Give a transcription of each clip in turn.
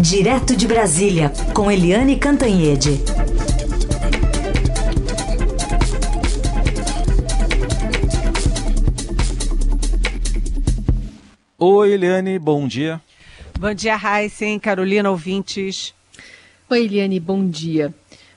Direto de Brasília, com Eliane Cantanhede. Oi, Eliane, bom dia. Bom dia, Heisen, Carolina, ouvintes. Oi, Eliane, bom dia.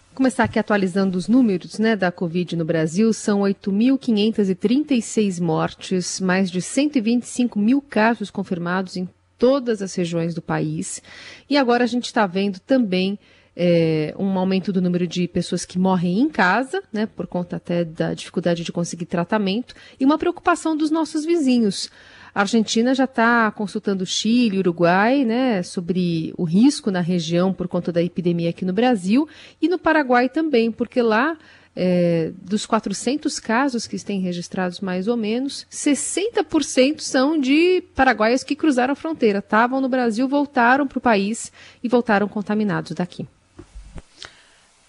Vou começar aqui atualizando os números né, da Covid no Brasil. São 8.536 mortes, mais de 125 mil casos confirmados em todas as regiões do país. E agora a gente está vendo também é, um aumento do número de pessoas que morrem em casa, né, por conta até da dificuldade de conseguir tratamento, e uma preocupação dos nossos vizinhos. A Argentina já está consultando Chile, Uruguai, né, sobre o risco na região por conta da epidemia aqui no Brasil e no Paraguai também, porque lá é, dos 400 casos que têm registrados mais ou menos, 60% são de paraguaios que cruzaram a fronteira, estavam no Brasil, voltaram para o país e voltaram contaminados daqui.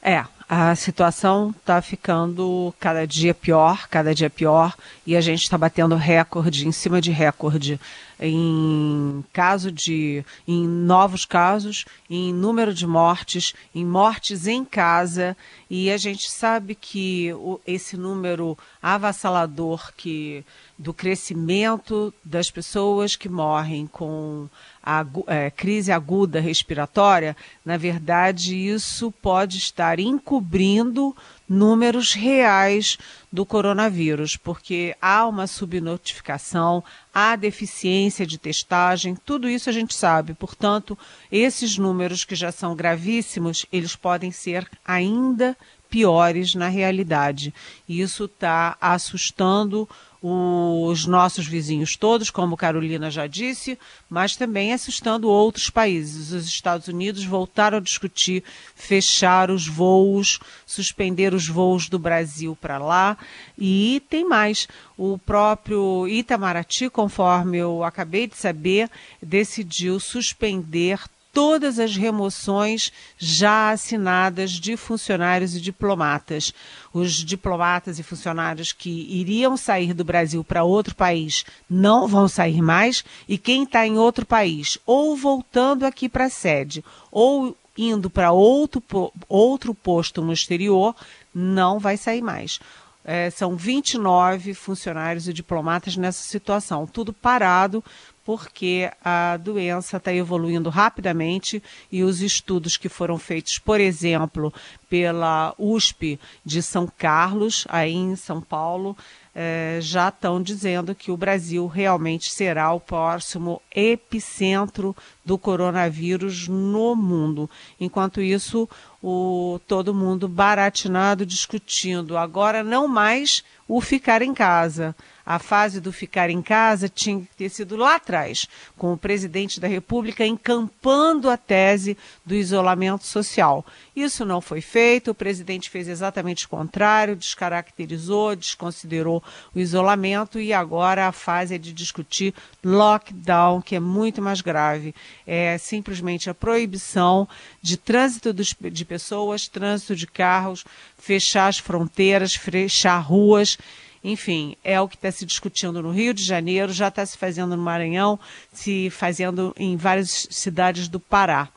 É, a situação está ficando cada dia pior, cada dia pior, e a gente está batendo recorde em cima de recorde em caso de, em novos casos, em número de mortes, em mortes em casa, e a gente sabe que o, esse número avassalador que do crescimento das pessoas que morrem com a é, crise aguda respiratória, na verdade, isso pode estar encobrindo números reais do coronavírus, porque há uma subnotificação, há deficiência de testagem, tudo isso a gente sabe. Portanto, esses números que já são gravíssimos, eles podem ser ainda piores na realidade. E isso está assustando os nossos vizinhos todos, como Carolina já disse, mas também assustando outros países. Os Estados Unidos voltaram a discutir fechar os voos, suspender os voos do Brasil para lá. E tem mais. O próprio Itamaraty, conforme eu acabei de saber, decidiu suspender todas as remoções já assinadas de funcionários e diplomatas. Os diplomatas e funcionários que iriam sair do Brasil para outro país não vão sair mais, e quem está em outro país, ou voltando aqui para a sede, ou indo para outro, outro posto no exterior, não vai sair mais. É, são 29 funcionários e diplomatas nessa situação, tudo parado porque a doença está evoluindo rapidamente e os estudos que foram feitos, por exemplo, pela USP de São Carlos, aí em São Paulo, eh, já estão dizendo que o Brasil realmente será o próximo epicentro do coronavírus no mundo. Enquanto isso, o, todo mundo baratinado discutindo agora não mais o ficar em casa a fase do ficar em casa tinha que ter sido lá atrás, com o presidente da República encampando a tese do isolamento social. Isso não foi feito, o presidente fez exatamente o contrário, descaracterizou, desconsiderou o isolamento e agora a fase é de discutir lockdown, que é muito mais grave. É simplesmente a proibição de trânsito de pessoas, trânsito de carros, fechar as fronteiras, fechar ruas enfim, é o que está se discutindo no Rio de Janeiro, já está se fazendo no Maranhão, se fazendo em várias cidades do Pará.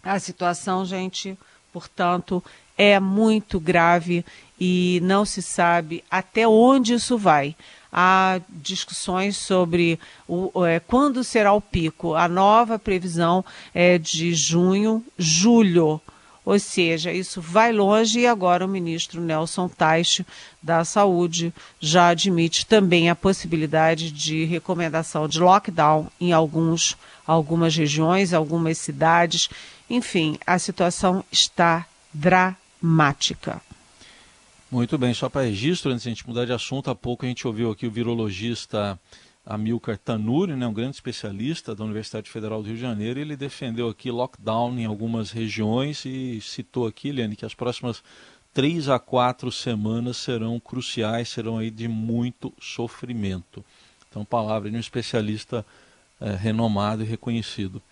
A situação, gente, portanto, é muito grave e não se sabe até onde isso vai. Há discussões sobre o, é, quando será o pico. A nova previsão é de junho, julho. Ou seja, isso vai longe e agora o ministro Nelson Teich da Saúde já admite também a possibilidade de recomendação de lockdown em alguns, algumas regiões, algumas cidades. Enfim, a situação está dramática. Muito bem, só para registro, antes de a gente mudar de assunto, há pouco a gente ouviu aqui o virologista Amilcar Tanuri, né, um grande especialista da Universidade Federal do Rio de Janeiro, ele defendeu aqui lockdown em algumas regiões e citou aqui, Liane, que as próximas três a quatro semanas serão cruciais, serão aí de muito sofrimento. Então, palavra de um especialista é, renomado e reconhecido.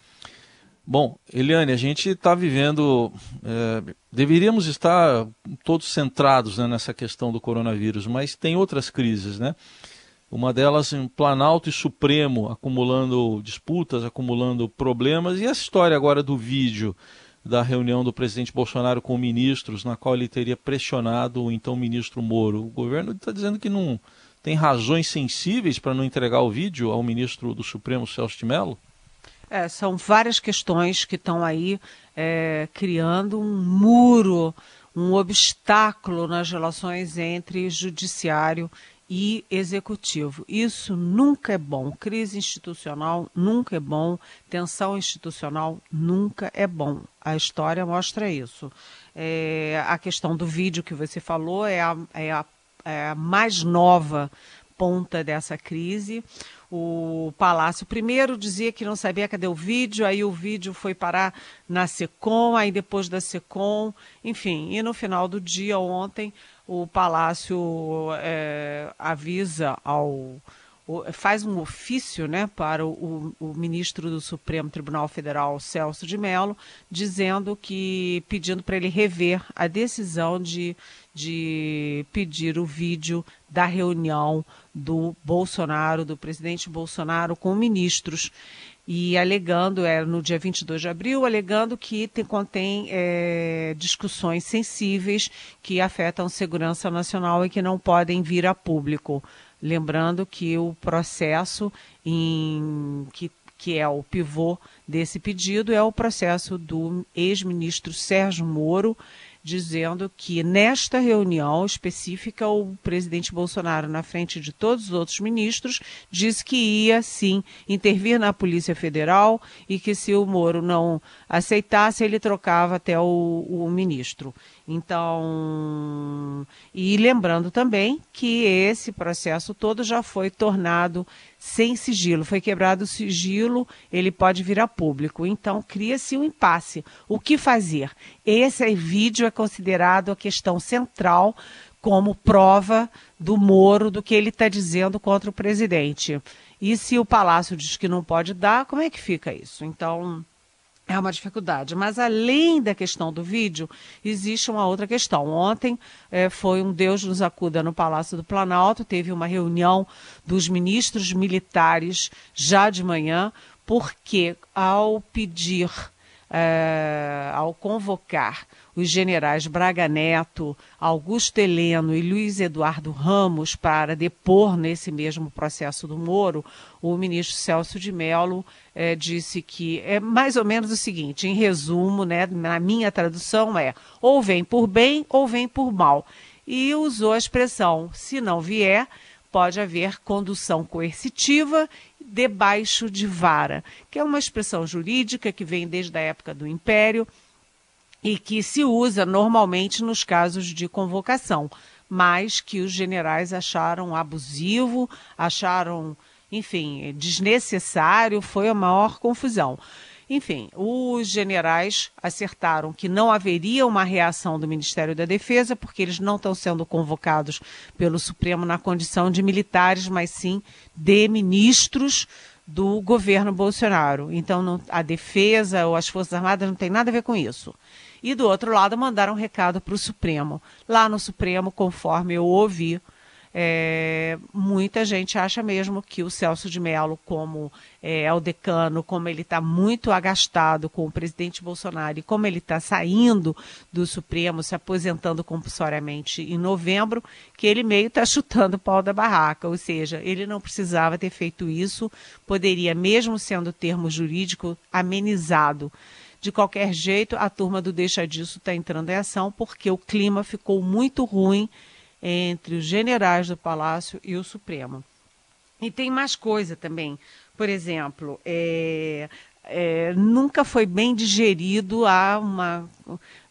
Bom, Eliane, a gente está vivendo. É, deveríamos estar todos centrados né, nessa questão do coronavírus, mas tem outras crises, né? Uma delas em Planalto e Supremo acumulando disputas, acumulando problemas. E essa história agora do vídeo da reunião do presidente Bolsonaro com ministros, na qual ele teria pressionado o então ministro Moro. O governo está dizendo que não tem razões sensíveis para não entregar o vídeo ao ministro do Supremo, Celso de Mello? É, são várias questões que estão aí é, criando um muro, um obstáculo nas relações entre judiciário e executivo. Isso nunca é bom. Crise institucional nunca é bom. Tensão institucional nunca é bom. A história mostra isso. É, a questão do vídeo que você falou é a, é a, é a mais nova ponta dessa crise. O Palácio primeiro dizia que não sabia cadê o vídeo, aí o vídeo foi parar na SECOM, aí depois da SECOM, enfim. E no final do dia, ontem, o Palácio é, avisa ao faz um ofício né, para o, o, ministro do Supremo Tribunal Federal, Celso de Mello, dizendo que, pedindo para ele rever a decisão de, de pedir o vídeo da reunião do Bolsonaro, do presidente Bolsonaro com ministros e alegando, é, no dia 22 de abril, alegando que tem, contém é, discussões sensíveis que afetam segurança nacional e que não podem vir a público. Lembrando que o processo em, que, que é o pivô desse pedido é o processo do ex-ministro Sérgio Moro, dizendo que nesta reunião específica o presidente Bolsonaro, na frente de todos os outros ministros, disse que ia sim intervir na Polícia Federal e que se o Moro não aceitasse, ele trocava até o, o ministro. Então, e lembrando também que esse processo todo já foi tornado sem sigilo, foi quebrado o sigilo, ele pode vir a público. Então, cria-se um impasse. O que fazer? Esse vídeo é considerado a questão central como prova do Moro do que ele está dizendo contra o presidente. E se o Palácio diz que não pode dar, como é que fica isso? Então, é uma dificuldade. Mas além da questão do vídeo, existe uma outra questão. Ontem é, foi um Deus nos acuda no Palácio do Planalto, teve uma reunião dos ministros militares já de manhã, porque ao pedir, é, ao convocar os generais Braga Neto, Augusto Heleno e Luiz Eduardo Ramos para depor nesse mesmo processo do Moro, o ministro Celso de Mello é, disse que é mais ou menos o seguinte, em resumo, né, na minha tradução é ou vem por bem ou vem por mal. E usou a expressão, se não vier, pode haver condução coercitiva debaixo de vara, que é uma expressão jurídica que vem desde a época do Império e que se usa normalmente nos casos de convocação, mas que os generais acharam abusivo, acharam, enfim, desnecessário, foi a maior confusão. Enfim, os generais acertaram que não haveria uma reação do Ministério da Defesa, porque eles não estão sendo convocados pelo Supremo na condição de militares, mas sim de ministros do governo Bolsonaro. Então, não, a defesa ou as Forças Armadas não tem nada a ver com isso. E do outro lado, mandaram um recado para o Supremo. Lá no Supremo, conforme eu ouvi, é, muita gente acha mesmo que o Celso de Mello, como é, é o decano, como ele está muito agastado com o presidente Bolsonaro e como ele está saindo do Supremo, se aposentando compulsoriamente em novembro, que ele meio está chutando o pau da barraca. Ou seja, ele não precisava ter feito isso, poderia, mesmo sendo termo jurídico, amenizado. De qualquer jeito, a turma do Deixa Disso está entrando em ação porque o clima ficou muito ruim entre os generais do Palácio e o Supremo. E tem mais coisa também. Por exemplo, é, é, nunca foi bem digerido a uma,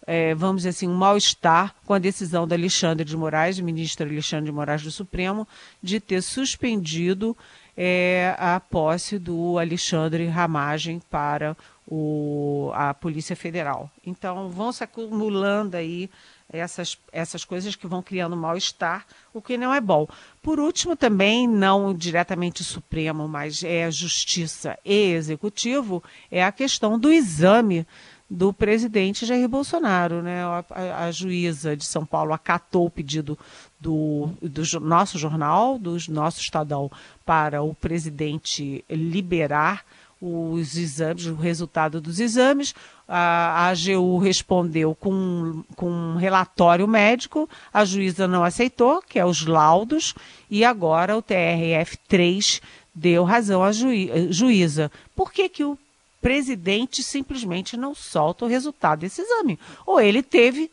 é, vamos dizer assim, um mal-estar com a decisão do Alexandre de Moraes, ministro Alexandre de Moraes do Supremo, de ter suspendido é, a posse do Alexandre Ramagem para o, a Polícia Federal. Então, vão se acumulando aí essas, essas coisas que vão criando mal-estar, o que não é bom. Por último, também, não diretamente Supremo, mas é Justiça e Executivo, é a questão do exame do presidente Jair Bolsonaro. Né? A, a, juíza de São Paulo acatou o pedido do, do nosso jornal, do nosso Estadão, para o presidente liberar os exames, o resultado dos exames. A, AGU respondeu com, com um relatório médico, a juíza não aceitou, que é os laudos, e agora o TRF3 deu razão à juíza. Por que, que o presidente simplesmente não solta o resultado desse exame. Ou ele teve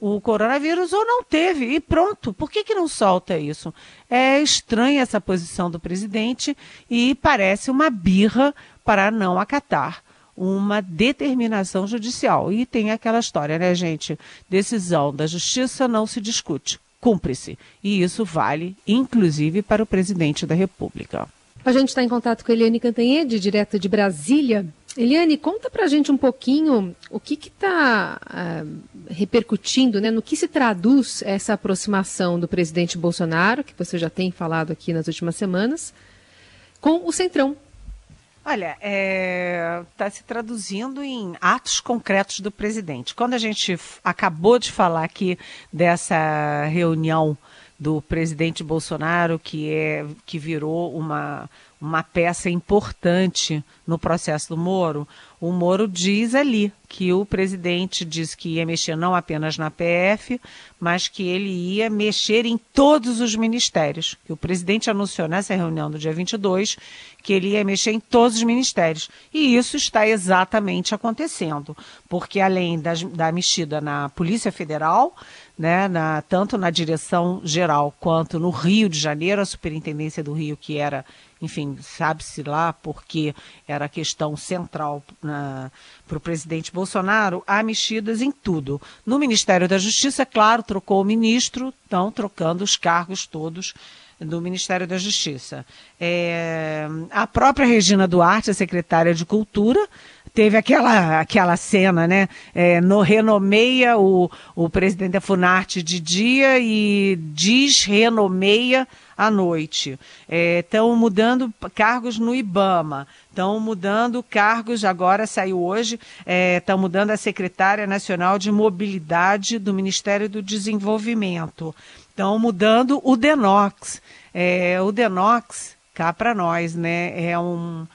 o coronavírus ou não teve, e pronto. Por que, que não solta isso? É estranha essa posição do presidente e parece uma birra para não acatar uma determinação judicial. E tem aquela história, né, gente? Decisão da justiça não se discute, cumpre-se. E isso vale, inclusive, para o presidente da República. A gente está em contato com a Eliane Cantanhede, direto de Brasília. Eliane, conta para a gente um pouquinho o que está uh, ah, repercutindo, né, no que se traduz essa aproximação do presidente Bolsonaro, que você já tem falado aqui nas últimas semanas, com o Centrão. Olha, está é, tá se traduzindo em atos concretos do presidente. Quando a gente acabou de falar aqui dessa reunião do presidente Bolsonaro, que, é, que virou uma uma peça importante no processo do Moro, o Moro diz ali que o presidente disse que ia mexer não apenas na PF, mas que ele ia mexer em todos os ministérios. Que o presidente anunciou nessa reunião do dia 22 que ele ia mexer em todos os ministérios. E isso está exatamente acontecendo, porque além da mexida na Polícia Federal, né, na, tanto na direção geral quanto no Rio de Janeiro, a Superintendência do Rio, que era enfim, sabe-se lá porque era questão central para o presidente Bolsonaro, há mexidas em tudo. No Ministério da Justiça, claro, trocou o ministro, estão trocando os cargos todos do Ministério da Justiça. É, a própria Regina Duarte, a secretária de Cultura, teve aquela, aquela cena, né? É, no renomeia o, o presidente da Funarte de dia e desrenomeia à noite. Estão é, mudando cargos no IBAMA, estão mudando cargos, agora saiu hoje, estão é, mudando a secretária nacional de mobilidade do Ministério do Desenvolvimento. Estão mudando o DENOX. É, o DENOX, cá para nós, né? É um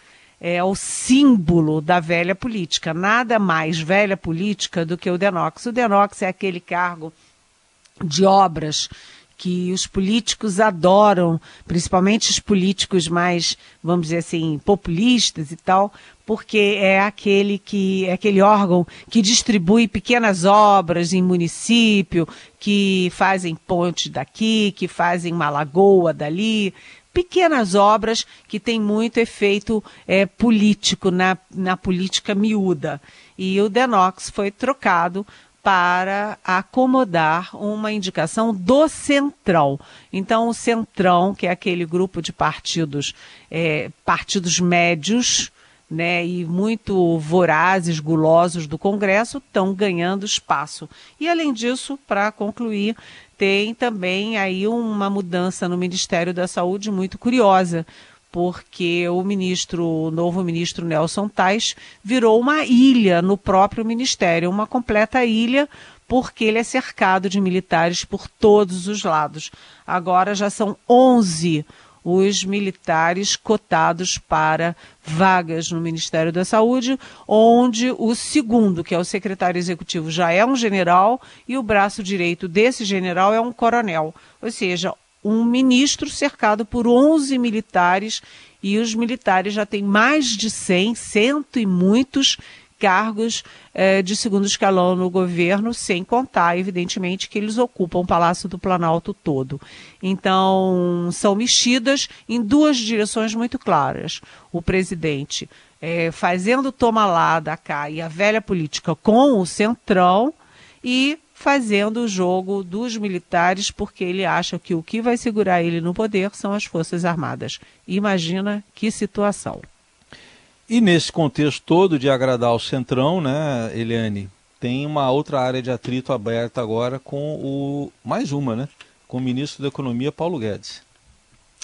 é o símbolo da velha política. Nada mais velha política do que o DENOX. O DENOX é aquele cargo de obras que os políticos adoram, principalmente os políticos mais, vamos dizer assim, populistas e tal, porque é aquele que é aquele órgão que distribui pequenas obras em município, que fazem ponte daqui, que fazem uma lagoa dali, pequenas obras que têm muito efeito é, político na, na política miúda. E o Denox foi trocado para acomodar uma indicação do Centrão. Então, o Centrão, que é aquele grupo de partidos, é, partidos médios, né, e muito vorazes, gulosos do Congresso, estão ganhando espaço. E, além disso, para concluir, tem também aí uma mudança no Ministério da Saúde muito curiosa, porque o ministro, o novo ministro Nelson Tais, virou uma ilha no próprio ministério, uma completa ilha, porque ele é cercado de militares por todos os lados. Agora já são 11 os militares cotados para vagas no Ministério da Saúde, onde o segundo, que é o secretário executivo, já é um general e o braço direito desse general é um coronel. Ou seja, um ministro cercado por 11 militares e os militares já têm mais de 100, cento e muitos cargos eh, de segundo escalão no governo, sem contar, evidentemente, que eles ocupam o Palácio do Planalto todo. Então, são mexidas em duas direções muito claras. O presidente eh, fazendo toma lá da cá e a velha política com o centrão e fazendo o jogo dos militares, porque ele acha que o que vai segurar ele no poder são as Forças Armadas. Imagina que situação. E nesse contexto todo de agradar o Centrão, né, Eliane, tem uma outra área de atrito aberta agora com o. mais uma, né? Com o ministro da Economia, Paulo Guedes.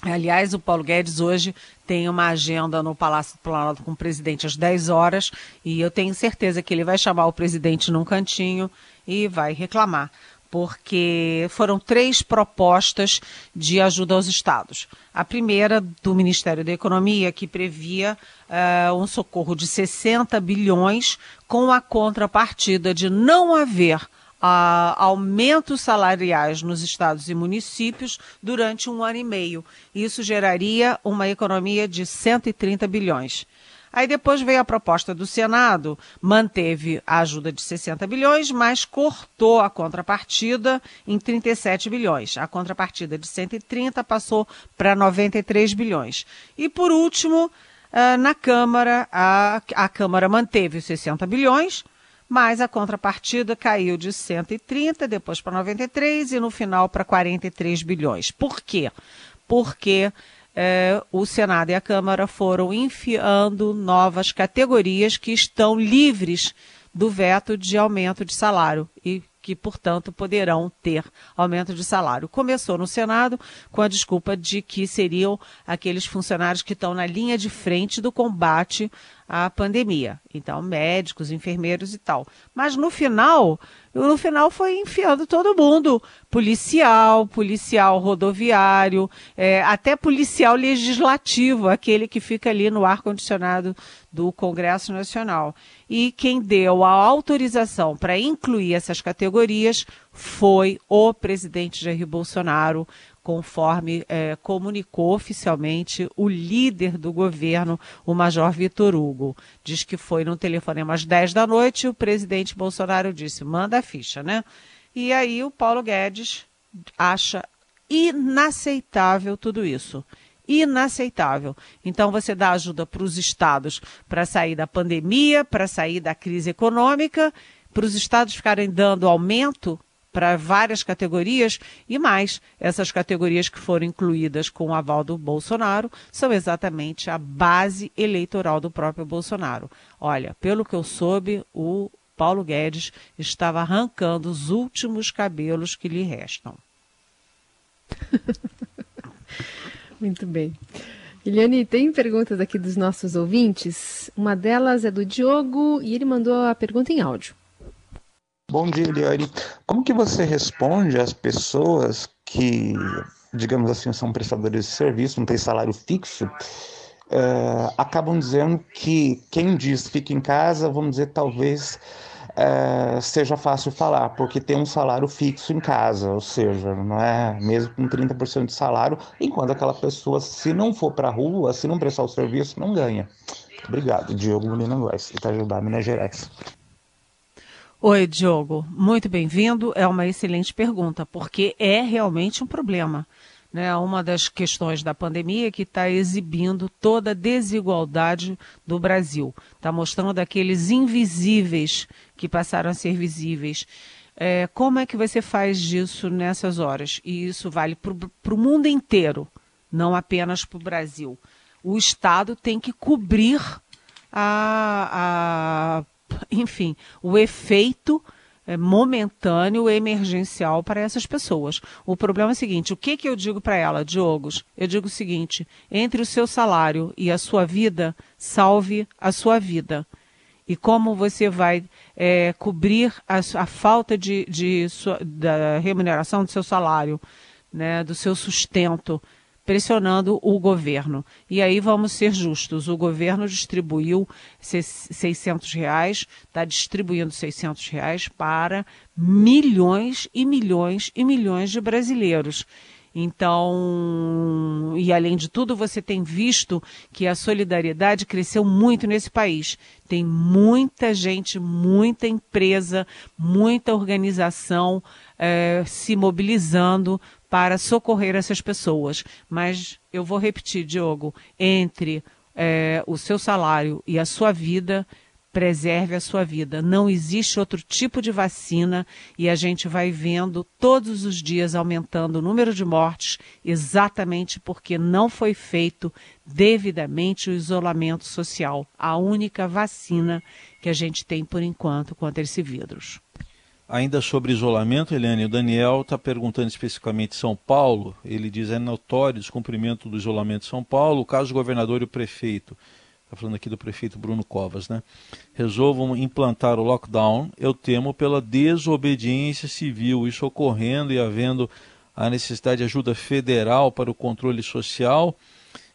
Aliás, o Paulo Guedes hoje tem uma agenda no Palácio do Planalto com o presidente às 10 horas e eu tenho certeza que ele vai chamar o presidente num cantinho e vai reclamar, porque foram três propostas de ajuda aos estados. A primeira do Ministério da Economia, que previa uh, um socorro de 60 bilhões com a contrapartida de não haver a aumentos salariais nos estados e municípios durante um ano e meio. Isso geraria uma economia de 130 bilhões. Aí depois veio a proposta do Senado, manteve a ajuda de 60 bilhões, mas cortou a contrapartida em 37 bilhões. A contrapartida de 130 passou para 93 bilhões. E por último, ah, na Câmara, a, a Câmara manteve os 60 bilhões, mas a contrapartida caiu de 130, depois para 93 e no final para 43 bilhões. Por quê? Porque eh, o Senado e a Câmara foram enfiando novas categorias que estão livres do veto de aumento de salário e que, portanto, poderão ter aumento de salário. Começou no Senado com a desculpa de que seriam aqueles funcionários que estão na linha de frente do combate à pandemia. Então, médicos, enfermeiros e tal. Mas no final, no final foi enfiando todo mundo. Policial, policial rodoviário, é, até policial legislativo, aquele que fica ali no ar-condicionado do Congresso Nacional. E quem deu a autorização para incluir essas categorias foi o presidente Jair Bolsonaro, conforme é, comunicou oficialmente o líder do governo, o Major Vitor Hugo. Diz que foi no telefonema às 10 da noite, o presidente Bolsonaro disse: manda a ficha, né? E aí o Paulo Guedes acha inaceitável tudo isso. Inaceitável. Então você dá ajuda para os estados para sair da pandemia, para sair da crise econômica, para os estados ficarem dando aumento para várias categorias e mais, essas categorias que foram incluídas com o aval do Bolsonaro são exatamente a base eleitoral do próprio Bolsonaro. Olha, pelo que eu soube, o Paulo Guedes estava arrancando os últimos cabelos que lhe restam. Muito bem. Eliane, tem perguntas aqui dos nossos ouvintes. Uma delas é do Diogo e ele mandou a pergunta em áudio. Bom dia, Eliane. Como que você responde às pessoas que, digamos assim, são prestadores de serviço, não tem salário fixo, é, acabam dizendo que quem diz fica em casa, vamos dizer, talvez é, seja fácil falar, porque tem um salário fixo em casa, ou seja, não é mesmo com 30% de salário, enquanto aquela pessoa, se não for para a rua, se não prestar o serviço, não ganha. Obrigado, Diogo Molina Góes, Itajubá, Minas Gerais. Oi, Diogo. Muito bem-vindo. É uma excelente pergunta, porque é realmente um problema. Né? Uma das questões da pandemia que está exibindo toda a desigualdade do Brasil. Está mostrando aqueles invisíveis que passaram a ser visíveis. É, como é que você faz disso nessas horas? E isso vale para o mundo inteiro, não apenas para o Brasil. O Estado tem que cobrir a, a enfim, o efeito é, momentâneo, emergencial para essas pessoas. O problema é o seguinte: o que, que eu digo para ela, Diogos? Eu digo o seguinte: entre o seu salário e a sua vida, salve a sua vida. E como você vai é, cobrir a, a falta de, de da remuneração do seu salário, né, do seu sustento, pressionando o governo. E aí vamos ser justos, o governo distribuiu 600 reais, está distribuindo 600 reais para milhões e milhões e milhões de brasileiros. Então, e além de tudo, você tem visto que a solidariedade cresceu muito nesse país. Tem muita gente, muita empresa, muita organização é, se mobilizando para socorrer essas pessoas. Mas eu vou repetir, Diogo, entre é, o seu salário e a sua vida, preserve a sua vida. Não existe outro tipo de vacina e a gente vai vendo todos os dias aumentando o número de mortes, exatamente porque não foi feito devidamente o isolamento social, a única vacina que a gente tem por enquanto contra esse vírus. Ainda sobre isolamento, Eliane, o Daniel está perguntando especificamente São Paulo. Ele diz é notório o descumprimento do isolamento de São Paulo. O caso do governador e o prefeito, está falando aqui do prefeito Bruno Covas, né? Resolvam implantar o lockdown. Eu temo pela desobediência civil, isso ocorrendo e havendo a necessidade de ajuda federal para o controle social.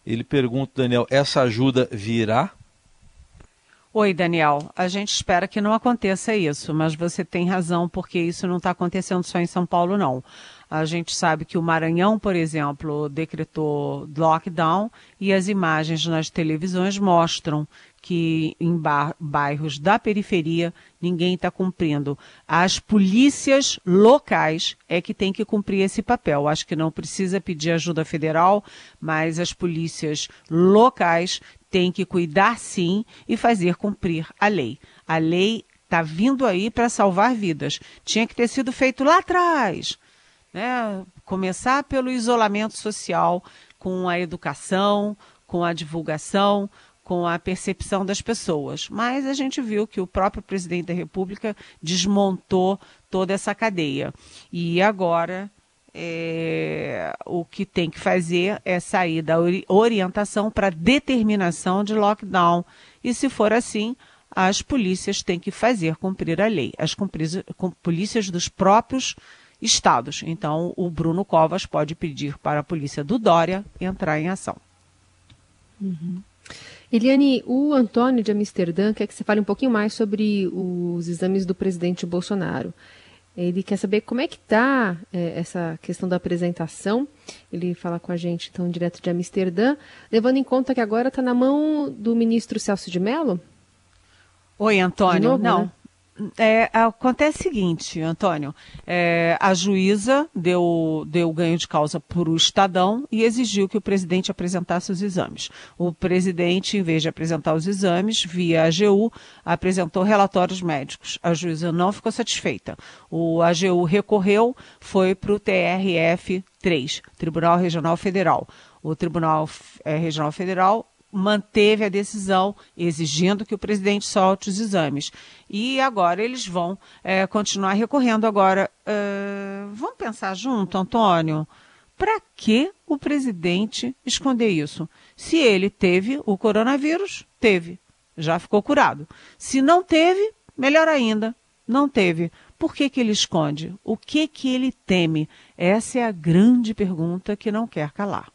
Ele pergunta, Daniel, essa ajuda virá? Oi, Daniel. A gente espera que não aconteça isso, mas você tem razão, porque isso não está acontecendo só em São Paulo, não. A gente sabe que o Maranhão, por exemplo, decretou lockdown e as imagens nas televisões mostram que em bairros da periferia ninguém está cumprindo. As polícias locais é que tem que cumprir esse papel. Acho que não precisa pedir ajuda federal, mas as polícias locais tem que cuidar sim e fazer cumprir a lei. A lei está vindo aí para salvar vidas. Tinha que ter sido feito lá atrás. Né? Começar pelo isolamento social, com a educação, com a divulgação, com a percepção das pessoas. Mas a gente viu que o próprio presidente da República desmontou toda essa cadeia. E agora é, o que tem que fazer é sair da orientação para determinação de lockdown. E se for assim, as polícias têm que fazer cumprir a lei, as polícias dos próprios estados. Então, o Bruno Covas pode pedir para a polícia do Dória entrar em ação. Uhum. Eliane, o Antônio de Amsterdã quer que você fale um pouquinho mais sobre os exames do presidente Bolsonaro. Ele quer saber como é que está é, essa questão da apresentação. Ele fala com a gente, então, direto de Amsterdã, levando em conta que agora está na mão do ministro Celso de Mello? Oi, Antônio. Novo, Não. Né? É, acontece o seguinte, Antônio, é, a juíza deu, deu ganho de causa para o Estadão e exigiu que o presidente apresentasse os exames. O presidente, em vez de apresentar os exames, via AGU, apresentou relatórios médicos. A juíza não ficou satisfeita. O AGU recorreu, foi para o TRF 3, Tribunal Regional Federal. O Tribunal é, Regional Federal manteve a decisão exigindo que o presidente solte os exames. E agora eles vão é, continuar recorrendo. Agora, uh, vamos pensar junto, Antônio? Para que o presidente esconder isso? Se ele teve o coronavírus, teve, já ficou curado. Se não teve, melhor ainda, não teve. Por que, que ele esconde? O que, que ele teme? Essa é a grande pergunta que não quer calar.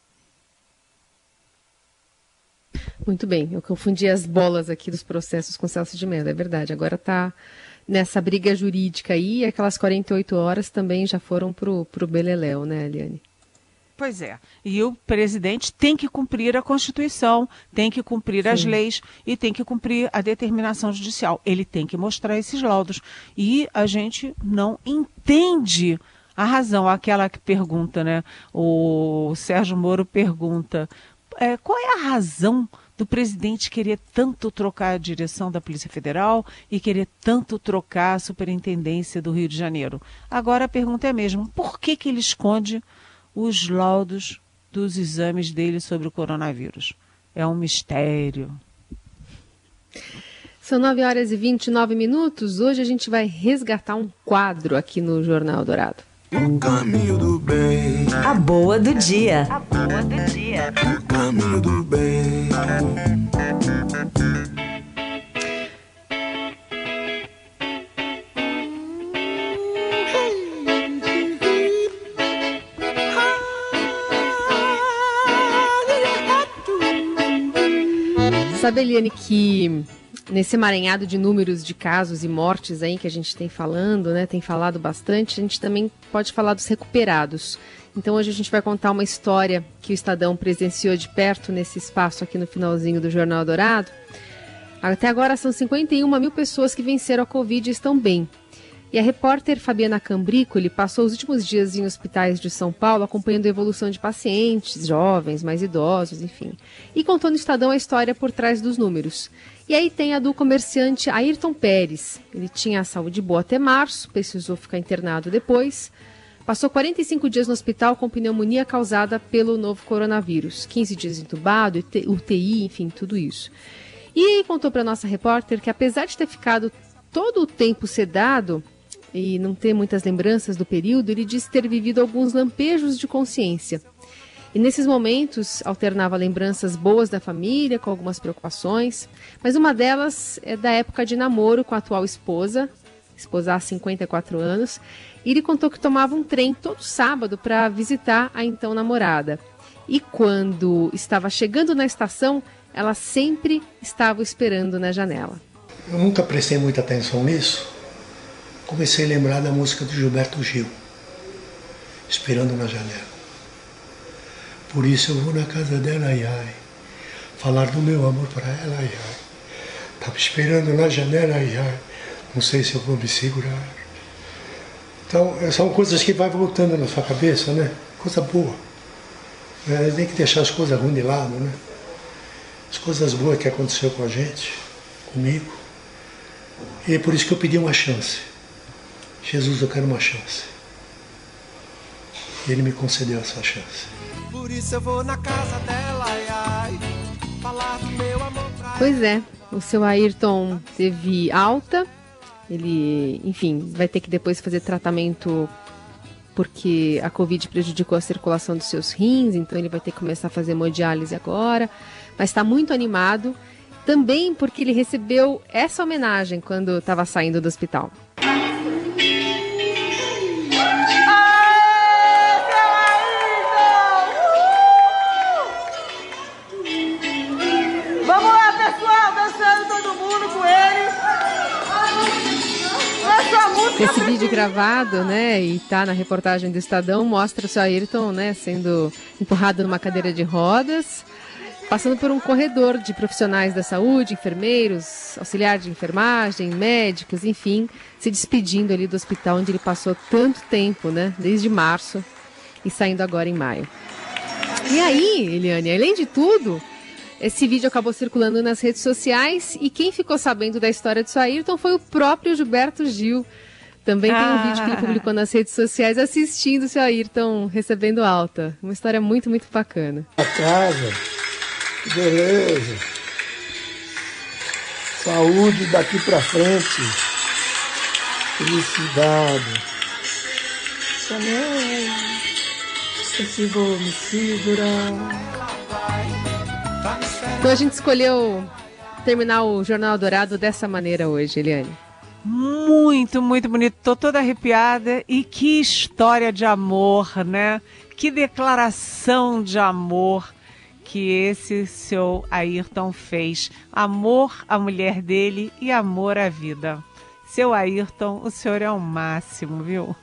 Muito bem, eu confundi as bolas aqui dos processos com Celso de Mello, é verdade. Agora está nessa briga jurídica aí, aquelas 48 horas também já foram para o Beleléu, né, Eliane? Pois é. E o presidente tem que cumprir a Constituição, tem que cumprir Sim. as leis e tem que cumprir a determinação judicial. Ele tem que mostrar esses laudos. E a gente não entende a razão. Aquela que pergunta, né? O Sérgio Moro pergunta é, qual é a razão do presidente querer tanto trocar a direção da Polícia Federal e querer tanto trocar a superintendência do Rio de Janeiro? Agora a pergunta é a mesma: por que, que ele esconde os laudos dos exames dele sobre o coronavírus? É um mistério. São 9 horas e 29 minutos. Hoje a gente vai resgatar um quadro aqui no Jornal Dourado. O caminho do bem. A boa do dia. A boa do dia. O caminho do bem. Sabe, Eliane, que nesse emaranhado de números de casos e mortes aí que a gente tem falando, né, tem falado bastante, a gente também pode falar dos recuperados. Então hoje a gente vai contar uma história que o Estadão presenciou de perto nesse espaço aqui no finalzinho do Jornal Dourado. Até agora são 51 mil pessoas que venceram a Covid e estão bem. E a repórter Fabiana Cambricoli passou os últimos dias em hospitais de São Paulo acompanhando a evolução de pacientes, jovens, mais idosos, enfim. E contou no Estadão a história por trás dos números. E aí tem a do comerciante Ayrton Pérez. Ele tinha a saúde boa até março, precisou ficar internado depois. Passou 45 dias no hospital com pneumonia causada pelo novo coronavírus. 15 dias entubado, UTI, enfim, tudo isso. E contou para nossa repórter que apesar de ter ficado todo o tempo sedado, e não ter muitas lembranças do período, ele disse ter vivido alguns lampejos de consciência. E nesses momentos alternava lembranças boas da família com algumas preocupações, mas uma delas é da época de namoro com a atual esposa, esposa há 54 anos, e ele contou que tomava um trem todo sábado para visitar a então namorada. E quando estava chegando na estação, ela sempre estava esperando na janela. Eu nunca prestei muita atenção nisso. Comecei a lembrar da música do Gilberto Gil, Esperando na Janela. Por isso eu vou na casa dela, ai, ai, falar do meu amor para ela, ai, ai. Estava esperando na janela, ai, ai, não sei se eu vou me segurar. Então, são coisas que vai voltando na sua cabeça, né? Coisa boa. É, tem que deixar as coisas ruins de lado, né? As coisas boas que aconteceu com a gente, comigo. E é por isso que eu pedi uma chance. Jesus, eu quero uma chance. E ele me concedeu essa chance. Por isso eu vou na casa dela, ai, ai, falar do meu amor pra Pois é, o seu Ayrton teve alta, ele, enfim, vai ter que depois fazer tratamento porque a Covid prejudicou a circulação dos seus rins, então ele vai ter que começar a fazer hemodiálise agora, mas está muito animado, também porque ele recebeu essa homenagem quando estava saindo do hospital. Gravado, né, e tá na reportagem do Estadão, mostra o seu Ayrton, né, sendo empurrado numa cadeira de rodas, passando por um corredor de profissionais da saúde, enfermeiros, auxiliar de enfermagem, médicos, enfim, se despedindo ali do hospital onde ele passou tanto tempo, né, desde março e saindo agora em maio. E aí, Eliane, além de tudo, esse vídeo acabou circulando nas redes sociais e quem ficou sabendo da história do Ayrton foi o próprio Gilberto Gil. Também tem um vídeo que ele ah. publicou nas redes sociais assistindo o seu Ayrton recebendo alta. Uma história muito, muito bacana. A casa, beleza. Saúde daqui pra frente. Felicidade. Me segurar. Então a gente escolheu terminar o Jornal Dourado dessa maneira hoje, Eliane. Muito, muito bonito. Tô toda arrepiada. E que história de amor, né? Que declaração de amor que esse seu Ayrton fez. Amor à mulher dele e amor à vida. Seu Ayrton, o senhor é o máximo, viu?